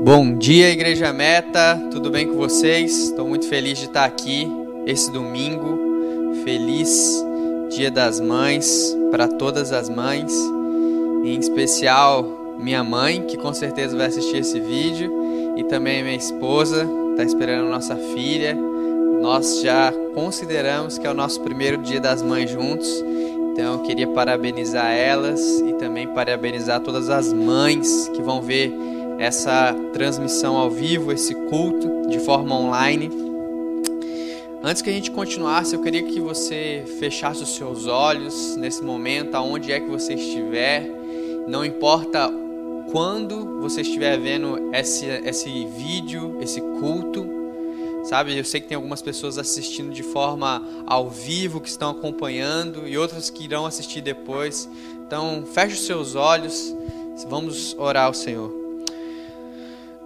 Bom dia, Igreja Meta, tudo bem com vocês? Estou muito feliz de estar aqui esse domingo. Feliz Dia das Mães para todas as mães, em especial minha mãe, que com certeza vai assistir esse vídeo, e também minha esposa, está esperando nossa filha. Nós já consideramos que é o nosso primeiro Dia das Mães juntos, então eu queria parabenizar elas e também parabenizar todas as mães que vão ver essa transmissão ao vivo, esse culto de forma online. Antes que a gente continuasse, eu queria que você fechasse os seus olhos nesse momento, aonde é que você estiver. Não importa quando você estiver vendo esse, esse vídeo, esse culto, sabe? Eu sei que tem algumas pessoas assistindo de forma ao vivo, que estão acompanhando, e outras que irão assistir depois. Então, feche os seus olhos, vamos orar ao Senhor.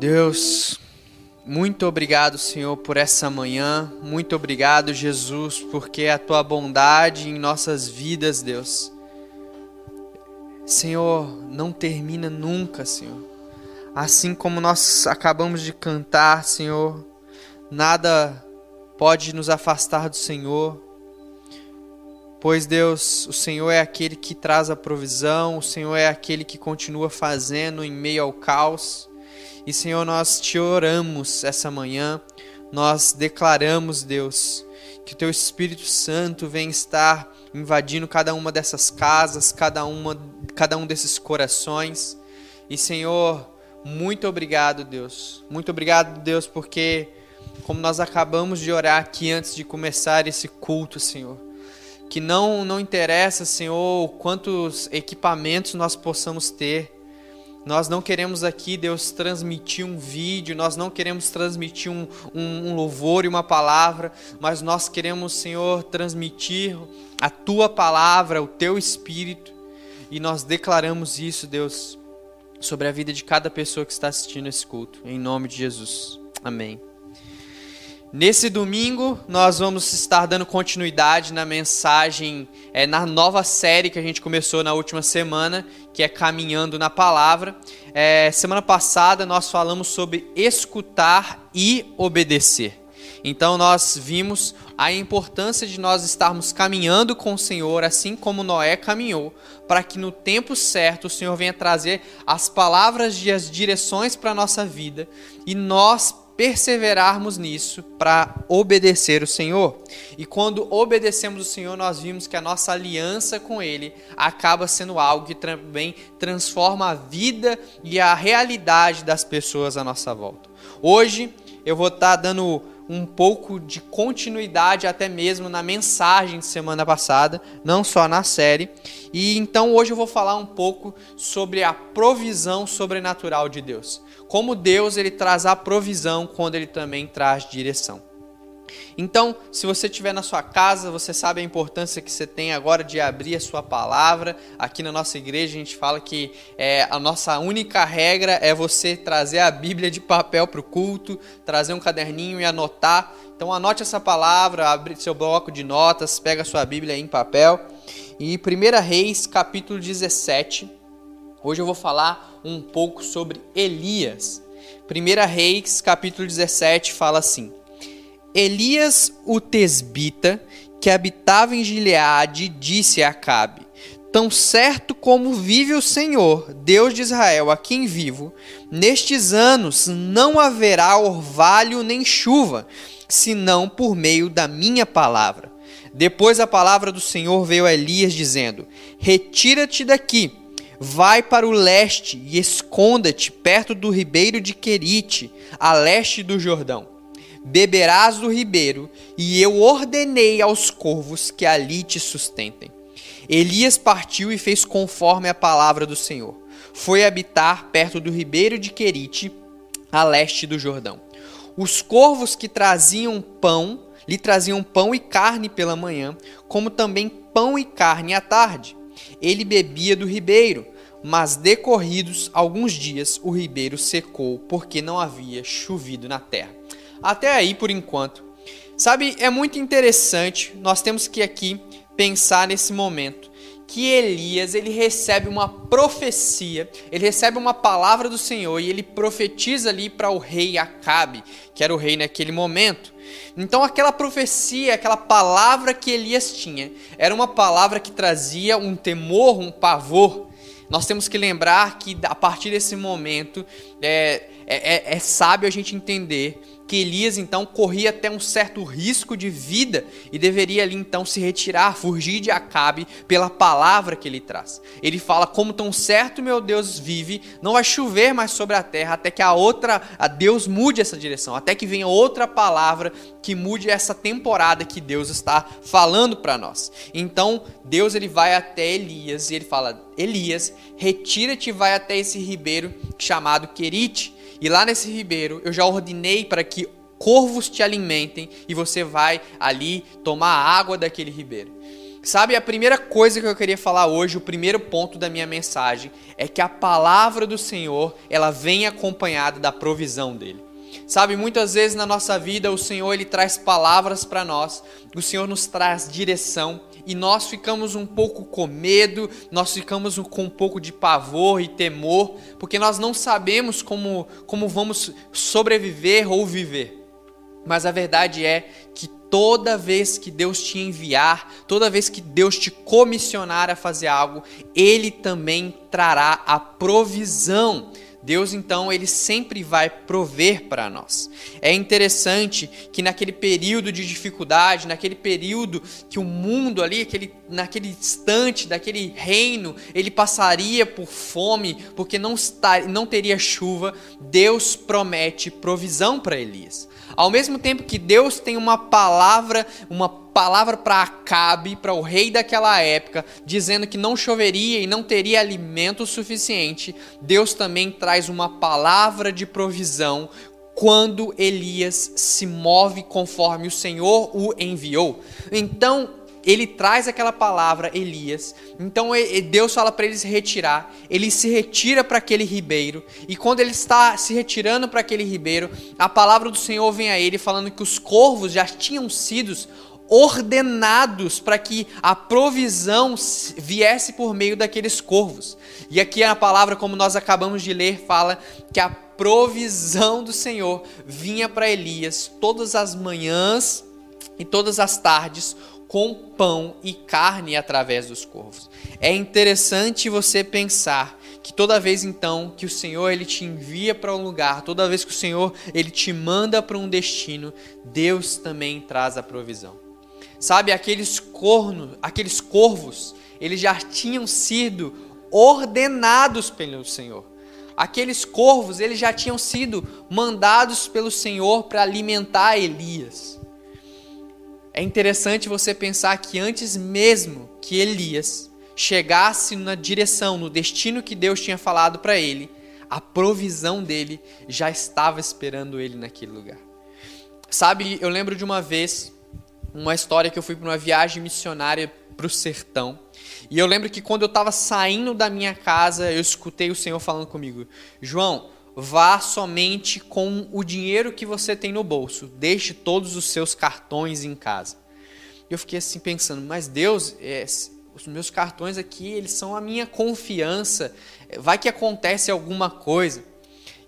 Deus, muito obrigado, Senhor, por essa manhã. Muito obrigado, Jesus, porque a tua bondade em nossas vidas, Deus. Senhor, não termina nunca, Senhor. Assim como nós acabamos de cantar, Senhor, nada pode nos afastar do Senhor. Pois Deus, o Senhor é aquele que traz a provisão, o Senhor é aquele que continua fazendo em meio ao caos. E Senhor, nós te oramos essa manhã, nós declaramos, Deus, que o teu Espírito Santo vem estar invadindo cada uma dessas casas, cada uma, cada um desses corações. E Senhor, muito obrigado, Deus. Muito obrigado, Deus, porque como nós acabamos de orar aqui antes de começar esse culto, Senhor, que não não interessa, Senhor, quantos equipamentos nós possamos ter, nós não queremos aqui, Deus, transmitir um vídeo, nós não queremos transmitir um, um, um, louvor e uma palavra, mas nós queremos, Senhor, transmitir a tua palavra, o teu espírito, e nós declaramos isso, Deus, sobre a vida de cada pessoa que está assistindo esse culto, em nome de Jesus. Amém. Nesse domingo, nós vamos estar dando continuidade na mensagem, é, na nova série que a gente começou na última semana, que é Caminhando na Palavra. É, semana passada nós falamos sobre escutar e obedecer. Então nós vimos a importância de nós estarmos caminhando com o Senhor, assim como Noé caminhou, para que no tempo certo o Senhor venha trazer as palavras e as direções para a nossa vida e nós perseverarmos nisso para obedecer o Senhor. E quando obedecemos o Senhor, nós vimos que a nossa aliança com Ele acaba sendo algo que também transforma a vida e a realidade das pessoas à nossa volta. Hoje eu vou estar dando um pouco de continuidade até mesmo na mensagem de semana passada, não só na série. E então hoje eu vou falar um pouco sobre a provisão sobrenatural de Deus. Como Deus ele traz a provisão quando ele também traz direção. Então, se você estiver na sua casa, você sabe a importância que você tem agora de abrir a sua palavra. Aqui na nossa igreja a gente fala que é, a nossa única regra é você trazer a Bíblia de papel para o culto, trazer um caderninho e anotar. Então anote essa palavra, abre seu bloco de notas, pega a sua Bíblia em papel. E 1 Reis, capítulo 17. Hoje eu vou falar um pouco sobre Elias. 1 Reis, capítulo 17, fala assim. Elias o tesbita, que habitava em Gileade, disse a Acabe: Tão certo como vive o Senhor, Deus de Israel, a quem vivo, nestes anos não haverá orvalho nem chuva, senão por meio da minha palavra. Depois a palavra do Senhor veio a Elias, dizendo: Retira-te daqui, vai para o leste e esconda-te perto do ribeiro de Querite, a leste do Jordão beberás do ribeiro, e eu ordenei aos corvos que ali te sustentem. Elias partiu e fez conforme a palavra do Senhor. Foi habitar perto do ribeiro de Querite, a leste do Jordão. Os corvos que traziam pão, lhe traziam pão e carne pela manhã, como também pão e carne à tarde. Ele bebia do ribeiro, mas decorridos alguns dias o ribeiro secou, porque não havia chovido na terra. Até aí por enquanto. Sabe, é muito interessante, nós temos que aqui pensar nesse momento que Elias ele recebe uma profecia, ele recebe uma palavra do Senhor e ele profetiza ali para o rei Acabe, que era o rei naquele momento. Então aquela profecia, aquela palavra que Elias tinha, era uma palavra que trazia um temor, um pavor. Nós temos que lembrar que a partir desse momento é, é, é, é sábio a gente entender que Elias então corria até um certo risco de vida e deveria ali então se retirar, fugir de Acabe pela palavra que ele traz. Ele fala: "Como tão certo meu Deus vive, não vai chover mais sobre a terra até que a outra, a Deus mude essa direção, até que venha outra palavra que mude essa temporada que Deus está falando para nós". Então, Deus ele vai até Elias e ele fala: "Elias, retira-te, vai até esse ribeiro chamado Querite e lá nesse ribeiro eu já ordenei para que corvos te alimentem e você vai ali tomar água daquele ribeiro. Sabe, a primeira coisa que eu queria falar hoje, o primeiro ponto da minha mensagem, é que a palavra do Senhor, ela vem acompanhada da provisão dele. Sabe, muitas vezes na nossa vida o Senhor ele traz palavras para nós, o Senhor nos traz direção, e nós ficamos um pouco com medo, nós ficamos com um pouco de pavor e temor, porque nós não sabemos como, como vamos sobreviver ou viver. Mas a verdade é que toda vez que Deus te enviar, toda vez que Deus te comissionar a fazer algo, Ele também trará a provisão Deus então ele sempre vai prover para nós. É interessante que naquele período de dificuldade, naquele período que o mundo ali, aquele, naquele instante daquele reino, ele passaria por fome porque não, não teria chuva, Deus promete provisão para Elias. Ao mesmo tempo que Deus tem uma palavra, uma palavra para Acabe, para o rei daquela época, dizendo que não choveria e não teria alimento suficiente, Deus também traz uma palavra de provisão quando Elias se move conforme o Senhor o enviou. Então, ele traz aquela palavra, Elias. Então Deus fala para ele se retirar. Ele se retira para aquele ribeiro. E quando ele está se retirando para aquele ribeiro, a palavra do Senhor vem a ele falando que os corvos já tinham sido ordenados para que a provisão viesse por meio daqueles corvos. E aqui a palavra, como nós acabamos de ler, fala que a provisão do Senhor vinha para Elias todas as manhãs e todas as tardes com pão e carne através dos corvos. É interessante você pensar que toda vez então que o Senhor ele te envia para um lugar, toda vez que o Senhor ele te manda para um destino, Deus também traz a provisão. Sabe, aqueles cornos, aqueles corvos, eles já tinham sido ordenados pelo Senhor. Aqueles corvos, eles já tinham sido mandados pelo Senhor para alimentar Elias. É interessante você pensar que antes mesmo que Elias chegasse na direção, no destino que Deus tinha falado para ele, a provisão dele já estava esperando ele naquele lugar. Sabe, eu lembro de uma vez, uma história que eu fui para uma viagem missionária para o sertão. E eu lembro que quando eu estava saindo da minha casa, eu escutei o Senhor falando comigo: João, vá somente com o dinheiro que você tem no bolso. Deixe todos os seus cartões em casa. Eu fiquei assim pensando, mas Deus, é, os meus cartões aqui, eles são a minha confiança. Vai que acontece alguma coisa.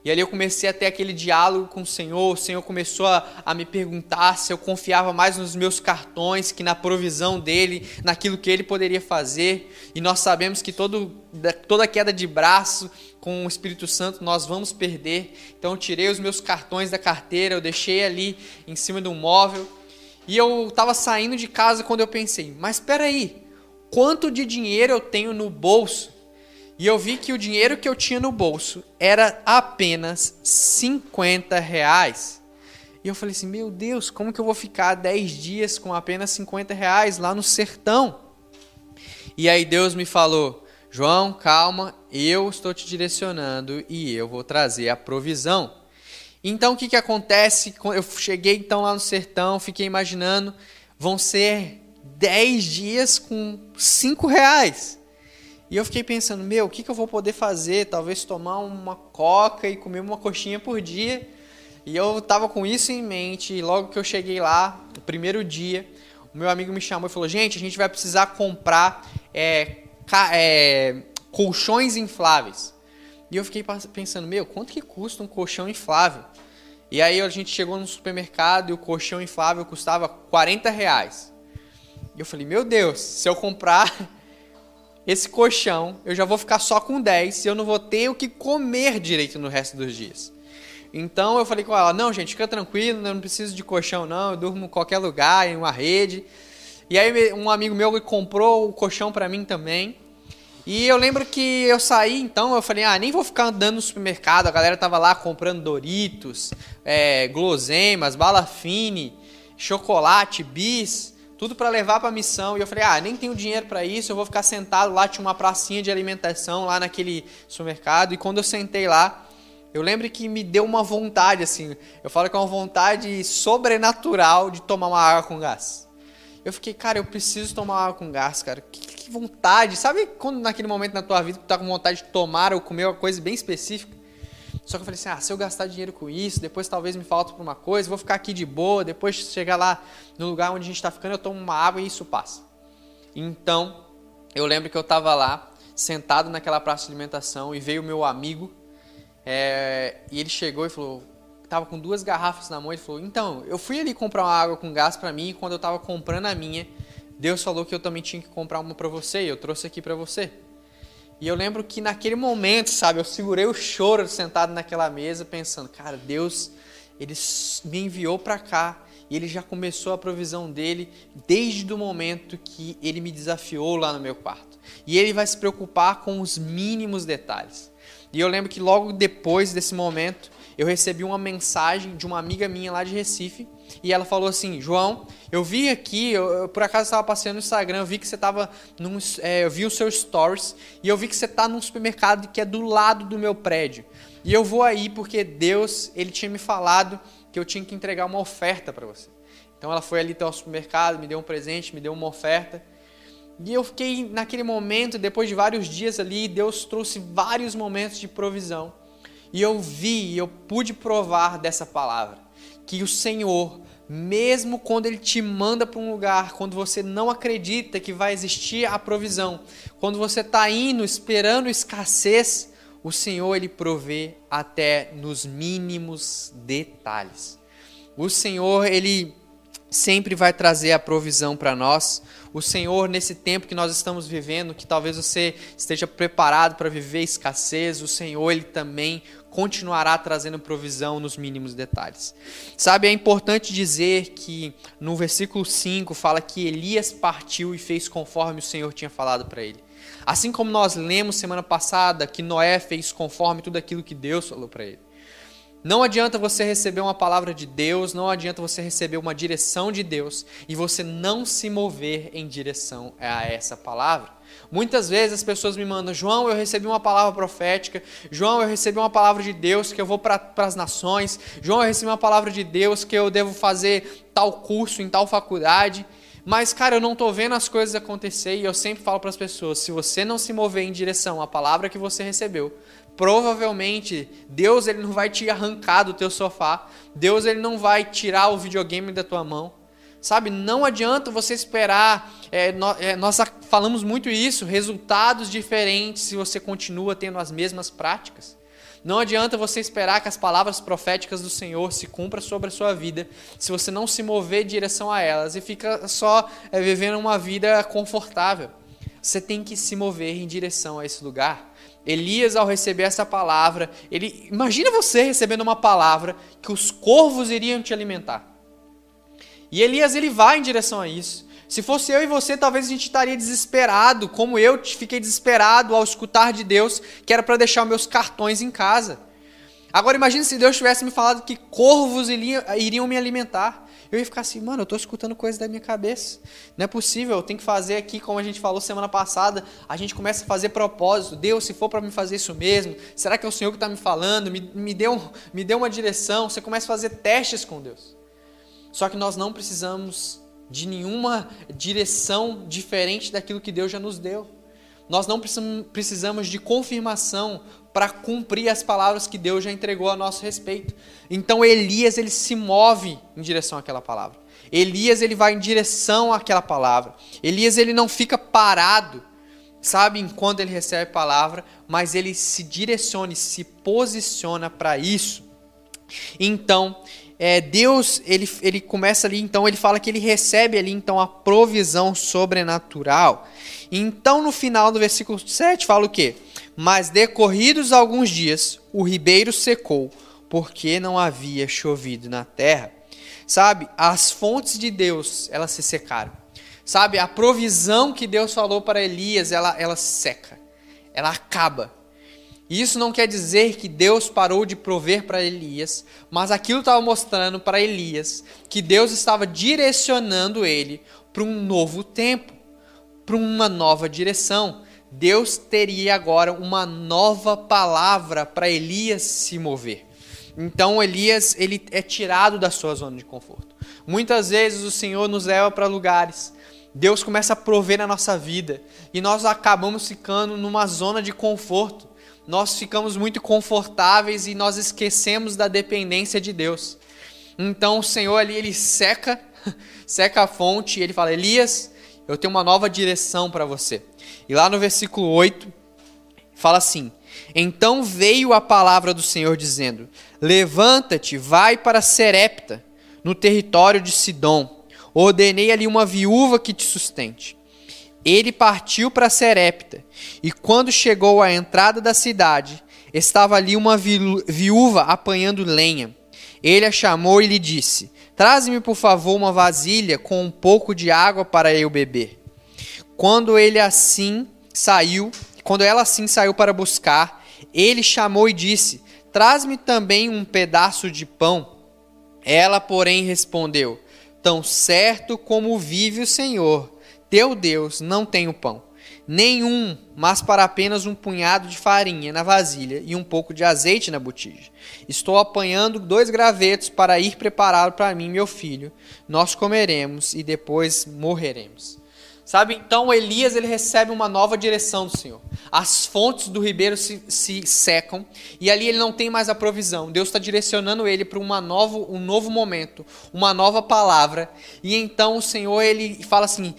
E ali eu comecei a ter aquele diálogo com o Senhor. O Senhor começou a, a, me perguntar se eu confiava mais nos meus cartões que na provisão dele, naquilo que ele poderia fazer. E nós sabemos que todo, toda queda de braço com o Espírito Santo nós vamos perder. Então eu tirei os meus cartões da carteira, eu deixei ali em cima de um móvel. E eu estava saindo de casa quando eu pensei, mas espera aí, quanto de dinheiro eu tenho no bolso e eu vi que o dinheiro que eu tinha no bolso era apenas 50 reais. E eu falei assim: Meu Deus, como que eu vou ficar 10 dias com apenas 50 reais lá no sertão? E aí Deus me falou: João, calma, eu estou te direcionando e eu vou trazer a provisão. Então o que, que acontece? Eu cheguei então lá no sertão, fiquei imaginando, vão ser 10 dias com 5 reais. E eu fiquei pensando, meu, o que, que eu vou poder fazer? Talvez tomar uma coca e comer uma coxinha por dia. E eu tava com isso em mente. E logo que eu cheguei lá, no primeiro dia, o meu amigo me chamou e falou: Gente, a gente vai precisar comprar é, é, colchões infláveis. E eu fiquei pensando, meu, quanto que custa um colchão inflável? E aí a gente chegou no supermercado e o colchão inflável custava 40 reais. E eu falei, meu Deus, se eu comprar esse colchão, eu já vou ficar só com 10 e eu não vou ter o que comer direito no resto dos dias. Então eu falei com ela, não, gente, fica tranquilo, eu não preciso de colchão não, eu durmo em qualquer lugar, em uma rede. E aí um amigo meu comprou o colchão para mim também. E eu lembro que eu saí, então, eu falei, ah, nem vou ficar andando no supermercado. A galera tava lá comprando Doritos, é, guloseimas, bala fine, chocolate, bis tudo para levar para missão. E eu falei: "Ah, nem tenho dinheiro para isso, eu vou ficar sentado lá, tinha uma pracinha de alimentação lá naquele supermercado". E quando eu sentei lá, eu lembro que me deu uma vontade assim, eu falo que é uma vontade sobrenatural de tomar uma água com gás. Eu fiquei, cara, eu preciso tomar água com gás, cara. Que, que vontade. Sabe quando naquele momento na tua vida tu tá com vontade de tomar ou comer uma coisa bem específica? Só que eu falei assim: ah, se eu gastar dinheiro com isso, depois talvez me falte para uma coisa, vou ficar aqui de boa, depois chegar lá no lugar onde a gente está ficando, eu tomo uma água e isso passa. Então, eu lembro que eu estava lá, sentado naquela praça de alimentação, e veio o meu amigo, é, e ele chegou e falou: tava com duas garrafas na mão, ele falou: então, eu fui ali comprar uma água com gás para mim, e quando eu estava comprando a minha, Deus falou que eu também tinha que comprar uma para você, e eu trouxe aqui para você. E eu lembro que naquele momento, sabe, eu segurei o choro sentado naquela mesa, pensando, cara, Deus, ele me enviou para cá e ele já começou a provisão dele desde o momento que ele me desafiou lá no meu quarto. E ele vai se preocupar com os mínimos detalhes. E eu lembro que logo depois desse momento, eu recebi uma mensagem de uma amiga minha lá de Recife e ela falou assim: João, eu vi aqui, eu, eu por acaso estava passeando no Instagram, eu vi que você estava. É, eu vi os seus stories e eu vi que você está num supermercado que é do lado do meu prédio. E eu vou aí porque Deus, ele tinha me falado que eu tinha que entregar uma oferta para você. Então ela foi ali até o supermercado, me deu um presente, me deu uma oferta. E eu fiquei naquele momento, depois de vários dias ali, Deus trouxe vários momentos de provisão. E eu vi, eu pude provar dessa palavra que o Senhor, mesmo quando Ele te manda para um lugar, quando você não acredita que vai existir a provisão, quando você está indo esperando escassez, o Senhor Ele provê até nos mínimos detalhes. O Senhor Ele sempre vai trazer a provisão para nós. O Senhor, nesse tempo que nós estamos vivendo, que talvez você esteja preparado para viver escassez, o Senhor, Ele também continuará trazendo provisão nos mínimos detalhes. Sabe, é importante dizer que no versículo 5 fala que Elias partiu e fez conforme o Senhor tinha falado para ele. Assim como nós lemos semana passada que Noé fez conforme tudo aquilo que Deus falou para ele. Não adianta você receber uma palavra de Deus, não adianta você receber uma direção de Deus e você não se mover em direção a essa palavra. Muitas vezes as pessoas me mandam, João, eu recebi uma palavra profética, João, eu recebi uma palavra de Deus que eu vou para as nações, João, eu recebi uma palavra de Deus que eu devo fazer tal curso em tal faculdade. Mas, cara, eu não estou vendo as coisas acontecer e eu sempre falo para as pessoas: se você não se mover em direção à palavra que você recebeu, provavelmente Deus ele não vai te arrancar do teu sofá, Deus ele não vai tirar o videogame da tua mão. Sabe, não adianta você esperar. É, nós, é, nós falamos muito isso, resultados diferentes se você continua tendo as mesmas práticas. Não adianta você esperar que as palavras proféticas do Senhor se cumpram sobre a sua vida se você não se mover em direção a elas e fica só é, vivendo uma vida confortável. Você tem que se mover em direção a esse lugar. Elias, ao receber essa palavra, ele imagina você recebendo uma palavra que os corvos iriam te alimentar. E Elias ele vai em direção a isso. Se fosse eu e você, talvez a gente estaria desesperado, como eu fiquei desesperado ao escutar de Deus que era para deixar meus cartões em casa. Agora imagine se Deus tivesse me falado que corvos iriam me alimentar. Eu ia ficar assim, mano, eu estou escutando coisas da minha cabeça. Não é possível, eu tenho que fazer aqui, como a gente falou semana passada, a gente começa a fazer propósito. Deus, se for para me fazer isso mesmo, será que é o Senhor que está me falando? Me, me, deu, me deu uma direção. Você começa a fazer testes com Deus. Só que nós não precisamos de nenhuma direção diferente daquilo que Deus já nos deu. Nós não precisamos de confirmação para cumprir as palavras que Deus já entregou a nosso respeito. Então Elias ele se move em direção àquela palavra. Elias ele vai em direção àquela palavra. Elias ele não fica parado sabe quando ele recebe a palavra, mas ele se direciona e se posiciona para isso. Então, é, Deus, ele, ele começa ali, então, ele fala que ele recebe ali, então, a provisão sobrenatural. Então, no final do versículo 7, fala o quê? Mas decorridos alguns dias, o ribeiro secou, porque não havia chovido na terra. Sabe, as fontes de Deus, elas se secaram. Sabe, a provisão que Deus falou para Elias, ela, ela seca, ela acaba. Isso não quer dizer que Deus parou de prover para Elias, mas aquilo estava mostrando para Elias que Deus estava direcionando ele para um novo tempo, para uma nova direção. Deus teria agora uma nova palavra para Elias se mover. Então Elias ele é tirado da sua zona de conforto. Muitas vezes o Senhor nos leva para lugares, Deus começa a prover na nossa vida e nós acabamos ficando numa zona de conforto. Nós ficamos muito confortáveis e nós esquecemos da dependência de Deus. Então o Senhor ali ele seca, seca a fonte e ele fala: Elias, eu tenho uma nova direção para você. E lá no versículo 8 fala assim: Então veio a palavra do Senhor dizendo: Levanta-te, vai para Serepta, no território de Sidom. Ordenei ali uma viúva que te sustente. Ele partiu para Serepta, e quando chegou à entrada da cidade, estava ali uma viúva apanhando lenha. Ele a chamou e lhe disse: Traze-me, por favor, uma vasilha com um pouco de água para eu beber. Quando ele assim saiu, quando ela assim saiu para buscar, ele chamou e disse: Traz-me também um pedaço de pão. Ela, porém, respondeu: Tão certo como vive o Senhor, teu Deus, não tenho pão. Nenhum, mas para apenas um punhado de farinha na vasilha e um pouco de azeite na botija. Estou apanhando dois gravetos para ir prepará-lo para mim, meu filho. Nós comeremos e depois morreremos. Sabe? Então Elias ele recebe uma nova direção do Senhor. As fontes do ribeiro se, se secam e ali ele não tem mais a provisão. Deus está direcionando ele para uma novo, um novo momento, uma nova palavra. E então o Senhor ele fala assim: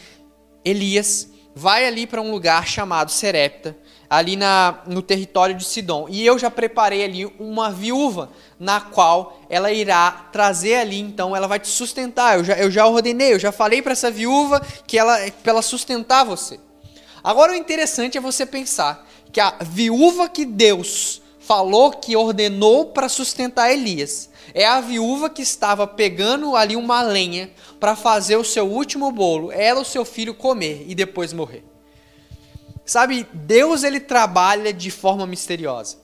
Elias, vai ali para um lugar chamado Serepta ali na, no território de Sidom. E eu já preparei ali uma viúva, na qual ela irá trazer ali, então ela vai te sustentar. Eu já, eu já ordenei, eu já falei para essa viúva que ela, para ela sustentar você. Agora o interessante é você pensar que a viúva que Deus falou que ordenou para sustentar Elias é a viúva que estava pegando ali uma lenha para fazer o seu último bolo, ela o seu filho comer e depois morrer. Sabe, Deus ele trabalha de forma misteriosa.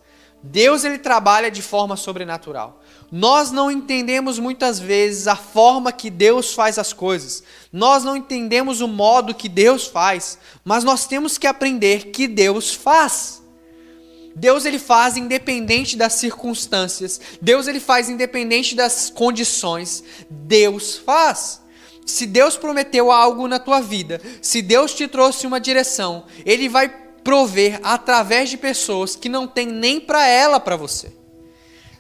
Deus ele trabalha de forma sobrenatural. Nós não entendemos muitas vezes a forma que Deus faz as coisas. Nós não entendemos o modo que Deus faz, mas nós temos que aprender que Deus faz. Deus ele faz independente das circunstâncias. Deus ele faz independente das condições. Deus faz. Se Deus prometeu algo na tua vida, se Deus te trouxe uma direção, Ele vai prover através de pessoas que não tem nem para ela para você.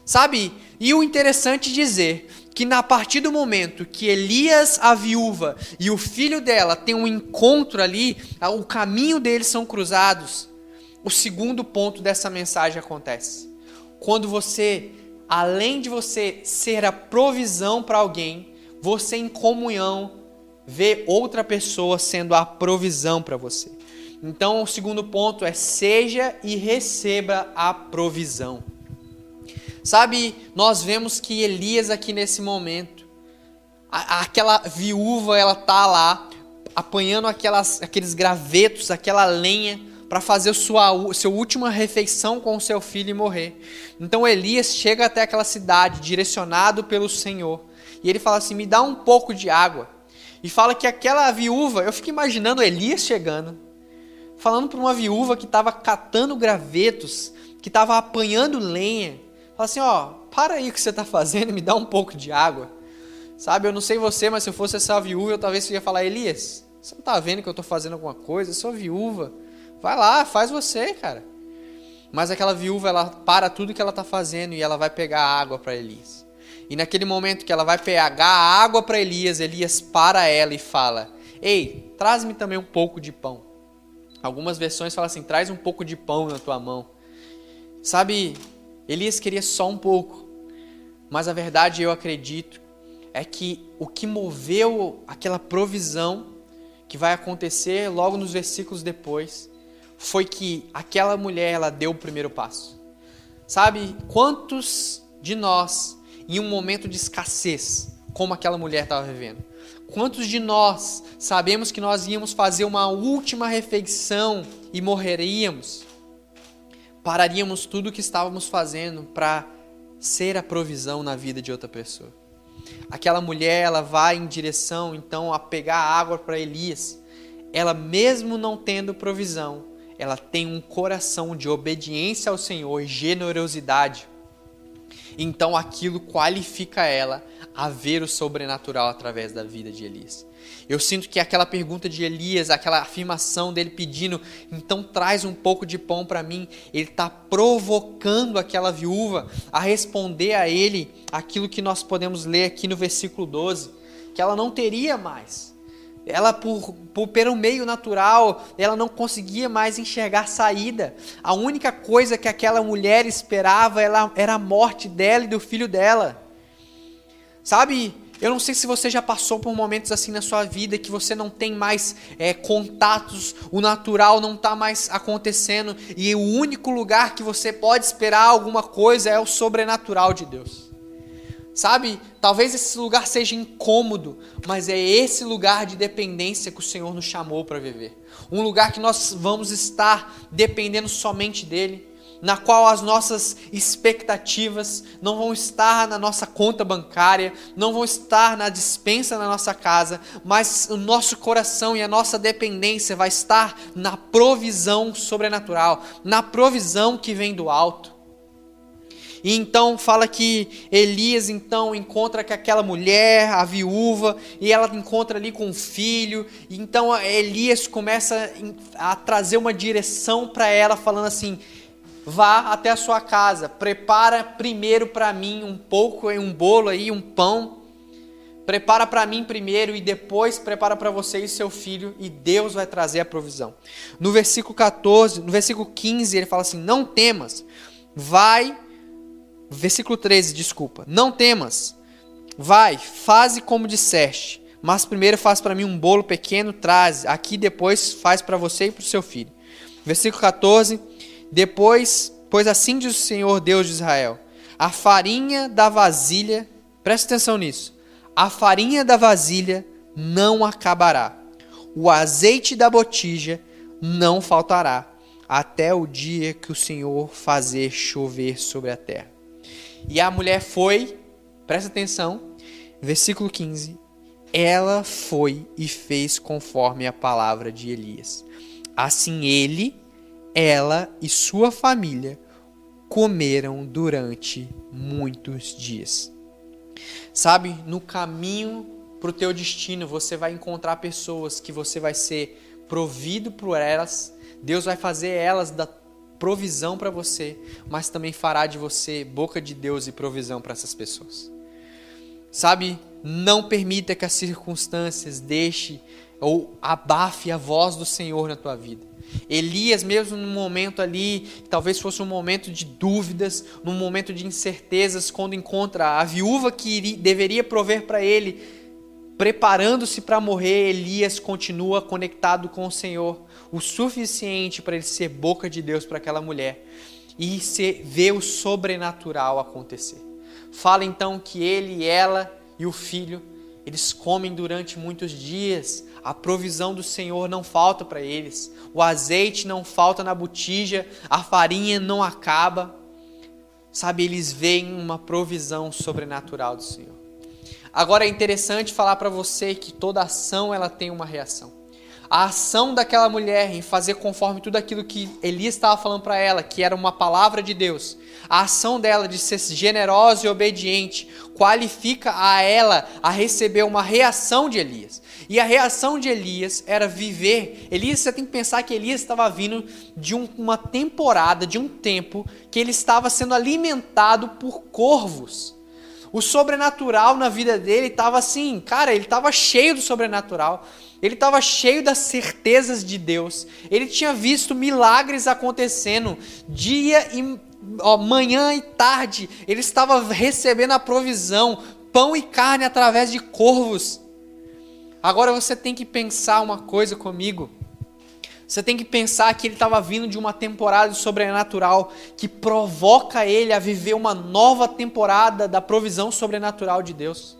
Sabe? E o interessante dizer que na partir do momento que Elias, a viúva, e o filho dela têm um encontro ali, o caminho deles são cruzados. O segundo ponto dessa mensagem acontece. Quando você, além de você ser a provisão para alguém, você em comunhão vê outra pessoa sendo a provisão para você. Então, o segundo ponto é seja e receba a provisão. Sabe, nós vemos que Elias aqui nesse momento, a, aquela viúva, ela tá lá apanhando aquelas, aqueles gravetos, aquela lenha para fazer sua sua última refeição com seu filho e morrer. Então Elias chega até aquela cidade direcionado pelo Senhor e ele fala assim: me dá um pouco de água. E fala que aquela viúva, eu fico imaginando Elias chegando, falando para uma viúva que estava catando gravetos, que estava apanhando lenha. Fala assim: ó, para aí o que você está fazendo me dá um pouco de água. Sabe, eu não sei você, mas se eu fosse essa viúva, eu talvez ia falar: Elias, você não está vendo que eu estou fazendo alguma coisa? Eu sou viúva. Vai lá, faz você, cara. Mas aquela viúva, ela para tudo que ela está fazendo e ela vai pegar água para Elias. E naquele momento que ela vai pegar a água para Elias, Elias para ela e fala: Ei, traz-me também um pouco de pão. Algumas versões falam assim: traz um pouco de pão na tua mão. Sabe, Elias queria só um pouco, mas a verdade eu acredito é que o que moveu aquela provisão que vai acontecer logo nos versículos depois foi que aquela mulher ela deu o primeiro passo. Sabe quantos de nós em um momento de escassez, como aquela mulher estava vivendo, quantos de nós sabemos que nós íamos fazer uma última refeição e morreríamos? Pararíamos tudo o que estávamos fazendo para ser a provisão na vida de outra pessoa. Aquela mulher, ela vai em direção então a pegar água para Elias. Ela mesmo não tendo provisão, ela tem um coração de obediência ao Senhor, generosidade. Então aquilo qualifica ela a ver o sobrenatural através da vida de Elias. Eu sinto que aquela pergunta de Elias, aquela afirmação dele pedindo, então traz um pouco de pão para mim, ele está provocando aquela viúva a responder a ele aquilo que nós podemos ler aqui no versículo 12, que ela não teria mais. Ela, por, por, pelo meio natural, ela não conseguia mais enxergar saída. A única coisa que aquela mulher esperava era, era a morte dela e do filho dela. Sabe, eu não sei se você já passou por momentos assim na sua vida que você não tem mais é, contatos, o natural não está mais acontecendo e o único lugar que você pode esperar alguma coisa é o sobrenatural de Deus. Sabe, talvez esse lugar seja incômodo, mas é esse lugar de dependência que o Senhor nos chamou para viver. Um lugar que nós vamos estar dependendo somente dEle na qual as nossas expectativas não vão estar na nossa conta bancária, não vão estar na dispensa na nossa casa, mas o nosso coração e a nossa dependência vai estar na provisão sobrenatural, na provisão que vem do alto. E então fala que Elias então encontra com aquela mulher, a viúva, e ela encontra ali com o filho. E então Elias começa a trazer uma direção para ela, falando assim: vá até a sua casa, prepara primeiro para mim um pouco, um bolo aí, um pão. Prepara para mim primeiro e depois prepara para você e seu filho e Deus vai trazer a provisão. No versículo 14, no versículo 15, ele fala assim: "Não temas. Vai Versículo 13, desculpa. Não temas. Vai, faze como disseste. Mas primeiro faz para mim um bolo pequeno, traz. Aqui depois faz para você e para o seu filho. Versículo 14. Depois, pois assim diz o Senhor Deus de Israel: a farinha da vasilha, preste atenção nisso, a farinha da vasilha não acabará, o azeite da botija não faltará, até o dia que o Senhor fazer chover sobre a terra. E a mulher foi, presta atenção, versículo 15: ela foi e fez conforme a palavra de Elias. Assim ele ela e sua família comeram durante muitos dias. Sabe, no caminho para o teu destino, você vai encontrar pessoas que você vai ser provido por elas. Deus vai fazer elas da provisão para você, mas também fará de você boca de Deus e provisão para essas pessoas. Sabe, não permita que as circunstâncias deixe ou abafe a voz do Senhor na tua vida. Elias, mesmo num momento ali, talvez fosse um momento de dúvidas, num momento de incertezas, quando encontra a viúva que iria, deveria prover para ele, preparando-se para morrer, Elias continua conectado com o Senhor, o suficiente para ele ser boca de Deus para aquela mulher e se ver o sobrenatural acontecer. Fala então que ele, ela e o filho, eles comem durante muitos dias a provisão do Senhor não falta para eles, o azeite não falta na botija, a farinha não acaba. Sabe, eles veem uma provisão sobrenatural do Senhor. Agora é interessante falar para você que toda ação ela tem uma reação a ação daquela mulher em fazer conforme tudo aquilo que Elias estava falando para ela, que era uma palavra de Deus, a ação dela de ser generosa e obediente, qualifica a ela a receber uma reação de Elias. E a reação de Elias era viver. Elias, você tem que pensar que Elias estava vindo de um, uma temporada, de um tempo, que ele estava sendo alimentado por corvos. O sobrenatural na vida dele estava assim, cara, ele estava cheio do sobrenatural. Ele estava cheio das certezas de Deus. Ele tinha visto milagres acontecendo dia e ó, manhã e tarde. Ele estava recebendo a provisão, pão e carne através de corvos. Agora você tem que pensar uma coisa comigo. Você tem que pensar que ele estava vindo de uma temporada sobrenatural que provoca ele a viver uma nova temporada da provisão sobrenatural de Deus.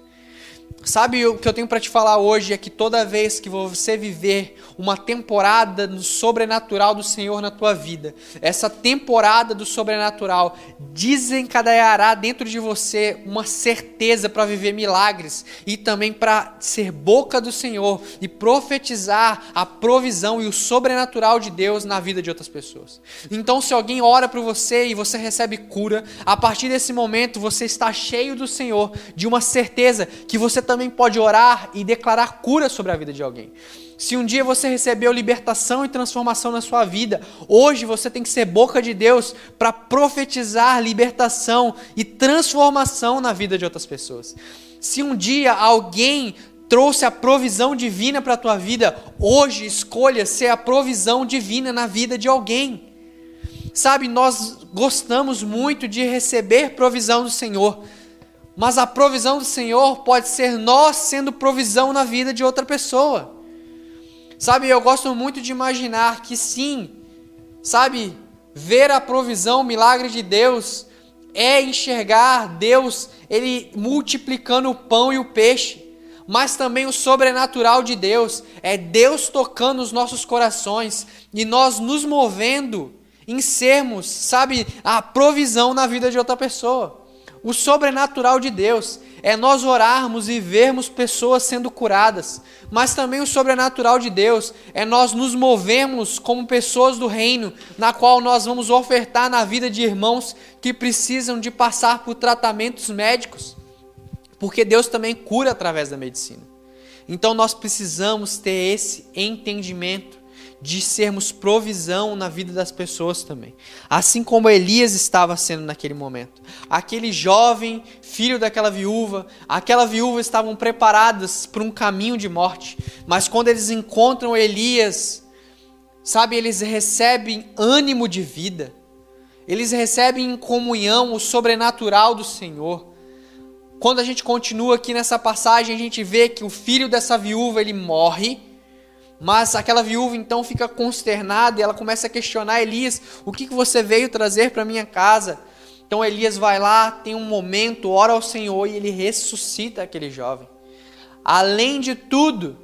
Sabe o que eu tenho para te falar hoje é que toda vez que você viver uma temporada no sobrenatural do Senhor na tua vida, essa temporada do sobrenatural desencadeará dentro de você uma certeza para viver milagres e também para ser boca do Senhor e profetizar a provisão e o sobrenatural de Deus na vida de outras pessoas. Então, se alguém ora para você e você recebe cura, a partir desse momento você está cheio do Senhor, de uma certeza que você também pode orar e declarar cura sobre a vida de alguém. Se um dia você recebeu libertação e transformação na sua vida, hoje você tem que ser boca de Deus para profetizar libertação e transformação na vida de outras pessoas. Se um dia alguém trouxe a provisão divina para a tua vida, hoje escolha ser a provisão divina na vida de alguém. Sabe, nós gostamos muito de receber provisão do Senhor. Mas a provisão do Senhor pode ser nós sendo provisão na vida de outra pessoa. Sabe, eu gosto muito de imaginar que sim, sabe, ver a provisão, o milagre de Deus é enxergar Deus ele multiplicando o pão e o peixe, mas também o sobrenatural de Deus é Deus tocando os nossos corações e nós nos movendo em sermos, sabe, a provisão na vida de outra pessoa. O sobrenatural de Deus. É nós orarmos e vermos pessoas sendo curadas, mas também o sobrenatural de Deus. É nós nos movermos como pessoas do reino, na qual nós vamos ofertar na vida de irmãos que precisam de passar por tratamentos médicos, porque Deus também cura através da medicina. Então nós precisamos ter esse entendimento de sermos provisão na vida das pessoas também. Assim como Elias estava sendo naquele momento. Aquele jovem, filho daquela viúva, aquela viúva estavam preparadas para um caminho de morte, mas quando eles encontram Elias, sabe, eles recebem ânimo de vida. Eles recebem em comunhão o sobrenatural do Senhor. Quando a gente continua aqui nessa passagem, a gente vê que o filho dessa viúva, ele morre mas aquela viúva então fica consternada e ela começa a questionar Elias: o que, que você veio trazer para minha casa? Então Elias vai lá, tem um momento, ora ao Senhor e ele ressuscita aquele jovem. Além de tudo,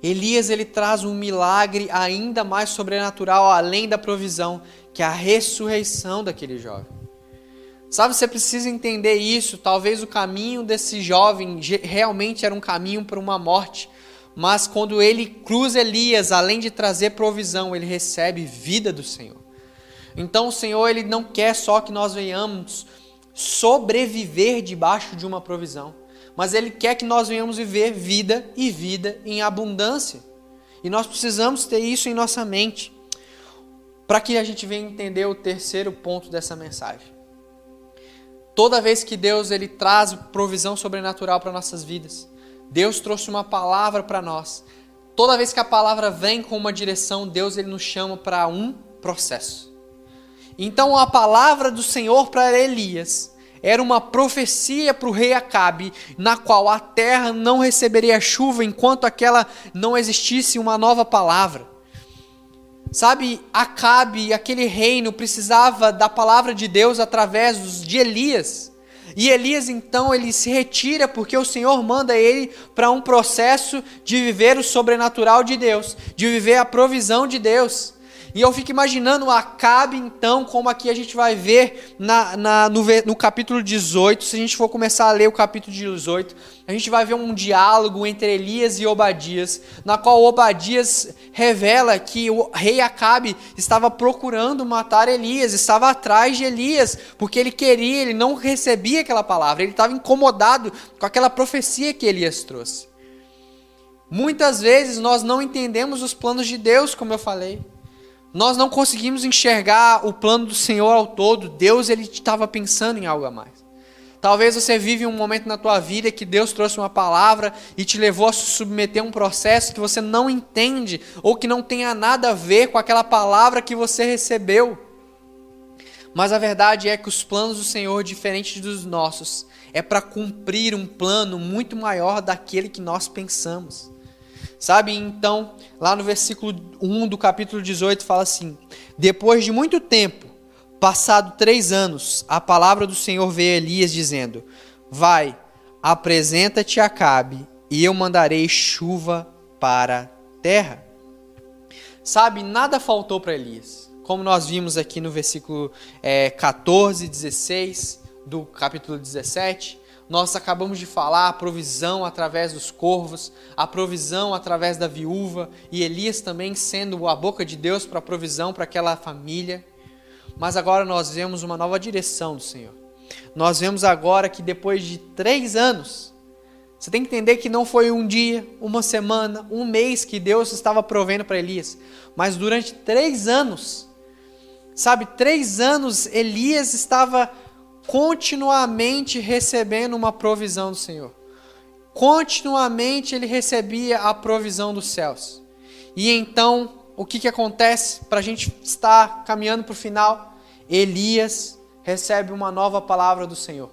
Elias ele traz um milagre ainda mais sobrenatural, além da provisão, que é a ressurreição daquele jovem. Sabe, você precisa entender isso. Talvez o caminho desse jovem realmente era um caminho para uma morte, mas quando ele cruza Elias, além de trazer provisão, ele recebe vida do Senhor. Então o Senhor ele não quer só que nós venhamos sobreviver debaixo de uma provisão, mas ele quer que nós venhamos viver vida e vida em abundância. E nós precisamos ter isso em nossa mente para que a gente venha entender o terceiro ponto dessa mensagem. Toda vez que Deus ele traz provisão sobrenatural para nossas vidas, Deus trouxe uma palavra para nós. Toda vez que a palavra vem com uma direção, Deus ele nos chama para um processo. Então a palavra do Senhor para Elias era uma profecia para o rei Acabe, na qual a terra não receberia chuva enquanto aquela não existisse uma nova palavra. Sabe, Acabe, aquele reino precisava da palavra de Deus através de Elias. E Elias então ele se retira porque o Senhor manda ele para um processo de viver o sobrenatural de Deus, de viver a provisão de Deus. E eu fico imaginando Acabe, então, como aqui a gente vai ver na, na no, no, capítulo 18. Se a gente for começar a ler o capítulo 18, a gente vai ver um diálogo entre Elias e Obadias, na qual Obadias revela que o rei Acabe estava procurando matar Elias, estava atrás de Elias, porque ele queria, ele não recebia aquela palavra, ele estava incomodado com aquela profecia que Elias trouxe. Muitas vezes nós não entendemos os planos de Deus, como eu falei. Nós não conseguimos enxergar o plano do Senhor ao todo. Deus ele estava pensando em algo a mais. Talvez você vive um momento na tua vida que Deus trouxe uma palavra e te levou a submeter a um processo que você não entende ou que não tenha nada a ver com aquela palavra que você recebeu. Mas a verdade é que os planos do Senhor, diferentes dos nossos, é para cumprir um plano muito maior daquele que nós pensamos. Sabe? Então, lá no versículo 1 do capítulo 18 fala assim: Depois de muito tempo, passado três anos, a palavra do Senhor veio a Elias dizendo: Vai, apresenta-te a Cabe, e eu mandarei chuva para a terra. Sabe, nada faltou para Elias. Como nós vimos aqui no versículo é, 14, 16 do capítulo 17, nós acabamos de falar a provisão através dos corvos, a provisão através da viúva e Elias também sendo a boca de Deus para a provisão para aquela família. Mas agora nós vemos uma nova direção do Senhor. Nós vemos agora que depois de três anos, você tem que entender que não foi um dia, uma semana, um mês que Deus estava provendo para Elias, mas durante três anos, sabe, três anos Elias estava continuamente recebendo uma provisão do Senhor. Continuamente ele recebia a provisão dos céus. E então, o que, que acontece para a gente estar caminhando para o final? Elias recebe uma nova palavra do Senhor.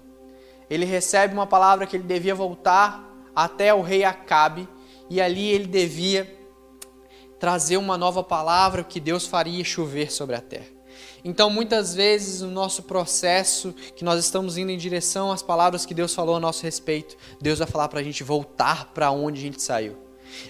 Ele recebe uma palavra que ele devia voltar até o rei Acabe, e ali ele devia trazer uma nova palavra que Deus faria chover sobre a terra. Então, muitas vezes, no nosso processo, que nós estamos indo em direção às palavras que Deus falou a nosso respeito, Deus vai falar para a gente voltar para onde a gente saiu.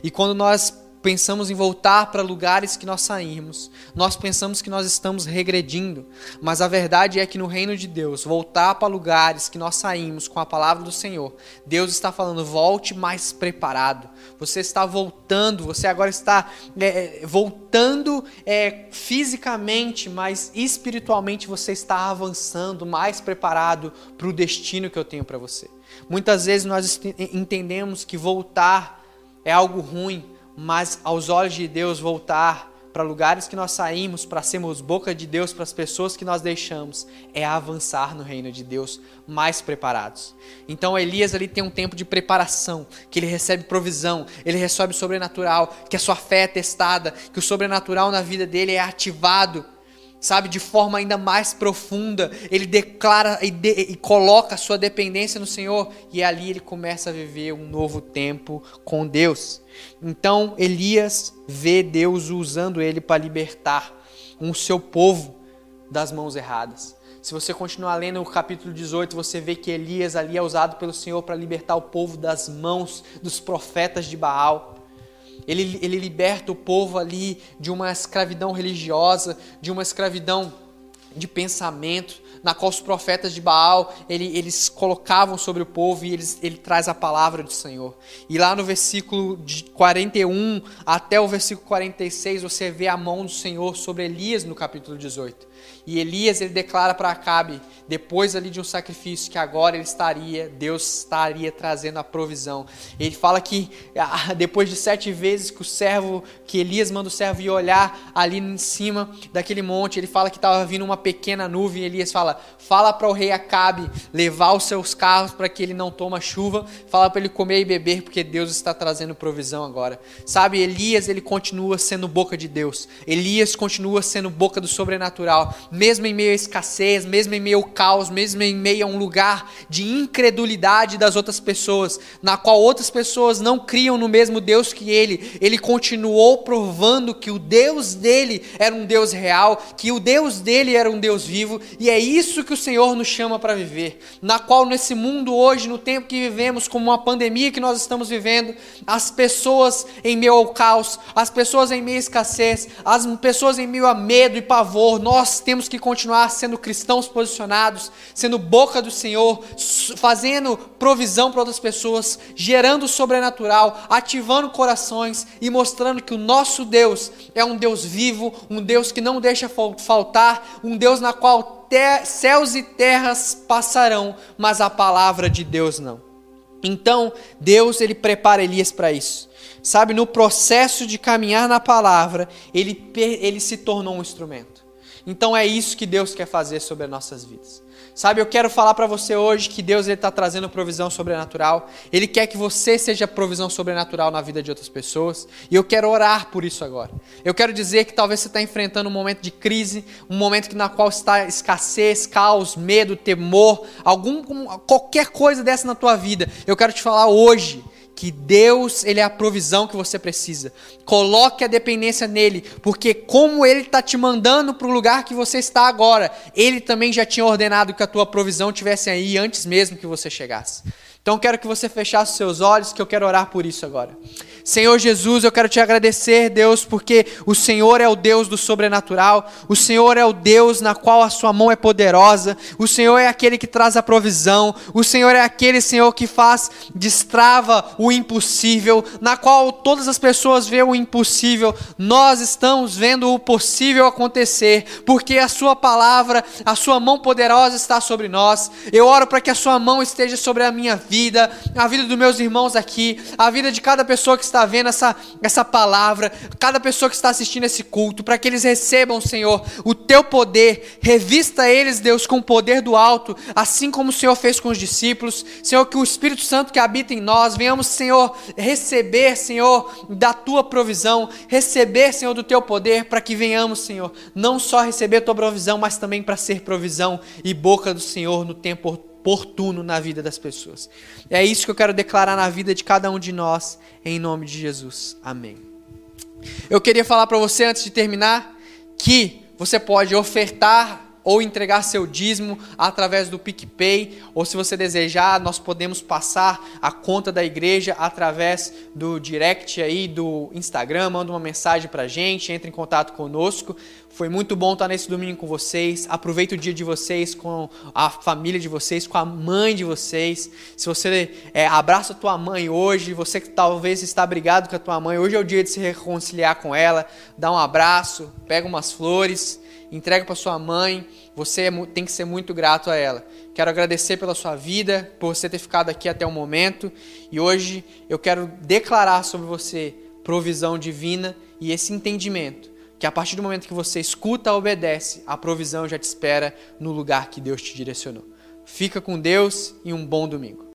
E quando nós pensamos em voltar para lugares que nós saímos, nós pensamos que nós estamos regredindo, mas a verdade é que no reino de Deus, voltar para lugares que nós saímos com a palavra do Senhor, Deus está falando, volte mais preparado. Você está voltando, você agora está é, é voltando é, fisicamente, mas espiritualmente você está avançando, mais preparado para o destino que eu tenho para você. Muitas vezes nós entendemos que voltar é algo ruim, mas aos olhos de Deus voltar para lugares que nós saímos, para sermos boca de Deus para as pessoas que nós deixamos, é avançar no reino de Deus mais preparados. Então Elias ali tem um tempo de preparação, que ele recebe provisão, ele recebe sobrenatural, que a sua fé é testada, que o sobrenatural na vida dele é ativado sabe, de forma ainda mais profunda. Ele declara e, de, e, coloca a sua dependência no Senhor e ali ele começa a viver um novo tempo com Deus. Então Elias vê Deus usando ele para libertar o seu povo das mãos erradas. Se você continuar lendo o capítulo 18, você vê que Elias ali é usado pelo Senhor para libertar o povo das mãos dos profetas de Baal. Ele, ele liberta o povo ali de uma escravidão religiosa, de uma escravidão de pensamento, na qual os profetas de Baal ele, eles colocavam sobre o povo e eles, ele traz a palavra do Senhor. E lá no versículo de 41 até o versículo 46 você vê a mão do Senhor sobre Elias no capítulo 18. E Elias ele declara para Acabe, depois ali de um sacrifício, que agora ele estaria, Deus estaria trazendo a provisão. Ele fala que ah, depois de sete vezes que o servo, que Elias manda o servo ir olhar ali em cima daquele monte, ele fala que estava vindo uma pequena nuvem. Elias fala: fala para o rei Acabe levar os seus carros para que ele não toma chuva, fala para ele comer e beber, porque Deus está trazendo provisão agora. Sabe, Elias ele continua sendo boca de Deus. Elias continua sendo boca do sobrenatural mesmo em meio à escassez, mesmo em meio ao caos, mesmo em meio a um lugar de incredulidade das outras pessoas, na qual outras pessoas não criam no mesmo Deus que ele, ele continuou provando que o Deus dele era um Deus real, que o Deus dele era um Deus vivo, e é isso que o Senhor nos chama para viver, na qual nesse mundo hoje, no tempo que vivemos, como uma pandemia que nós estamos vivendo, as pessoas em meio ao caos, as pessoas em meio à escassez, as pessoas em meio a medo e pavor, nós temos que continuar sendo cristãos posicionados, sendo boca do Senhor, fazendo provisão para outras pessoas, gerando o sobrenatural, ativando corações e mostrando que o nosso Deus é um Deus vivo, um Deus que não deixa faltar, um Deus na qual céus e terras passarão, mas a palavra de Deus não. Então, Deus ele prepara Elias para isso. Sabe, no processo de caminhar na palavra, ele, ele se tornou um instrumento. Então é isso que Deus quer fazer sobre as nossas vidas. Sabe, eu quero falar para você hoje que Deus está trazendo provisão sobrenatural. Ele quer que você seja provisão sobrenatural na vida de outras pessoas. E eu quero orar por isso agora. Eu quero dizer que talvez você está enfrentando um momento de crise, um momento na qual está escassez, caos, medo, temor, algum qualquer coisa dessa na tua vida. Eu quero te falar hoje que Deus ele é a provisão que você precisa. Coloque a dependência nele, porque como ele está te mandando para o lugar que você está agora, ele também já tinha ordenado que a tua provisão tivesse aí antes mesmo que você chegasse. Então quero que você fechasse seus olhos, que eu quero orar por isso agora. Senhor Jesus, eu quero te agradecer, Deus, porque o Senhor é o Deus do sobrenatural, o Senhor é o Deus na qual a sua mão é poderosa, o Senhor é aquele que traz a provisão, o Senhor é aquele, Senhor, que faz, destrava o impossível, na qual todas as pessoas veem o impossível, nós estamos vendo o possível acontecer, porque a sua palavra, a sua mão poderosa está sobre nós. Eu oro para que a sua mão esteja sobre a minha vida, a vida dos meus irmãos aqui, a vida de cada pessoa que está está vendo essa, essa palavra, cada pessoa que está assistindo esse culto, para que eles recebam, Senhor, o teu poder, revista eles, Deus, com o poder do alto, assim como o Senhor fez com os discípulos, Senhor, que o Espírito Santo que habita em nós, venhamos, Senhor, receber, Senhor, da tua provisão, receber, Senhor, do teu poder, para que venhamos, Senhor, não só receber a tua provisão, mas também para ser provisão e boca do Senhor no tempo oportuno na vida das pessoas. É isso que eu quero declarar na vida de cada um de nós, em nome de Jesus. Amém. Eu queria falar para você antes de terminar que você pode ofertar ou entregar seu dízimo através do PicPay, ou se você desejar, nós podemos passar a conta da igreja através do direct aí do Instagram, manda uma mensagem pra gente, entre em contato conosco. Foi muito bom estar nesse domingo com vocês. Aproveita o dia de vocês com a família de vocês, com a mãe de vocês. Se você é, abraça a tua mãe hoje, você que talvez está brigado com a tua mãe, hoje é o dia de se reconciliar com ela, dá um abraço, pega umas flores entrega para sua mãe. Você é tem que ser muito grato a ela. Quero agradecer pela sua vida, por você ter ficado aqui até o momento. E hoje eu quero declarar sobre você provisão divina e esse entendimento. Que a partir do momento que você escuta, obedece, a provisão já te espera no lugar que Deus te direcionou. Fica com Deus e um bom domingo.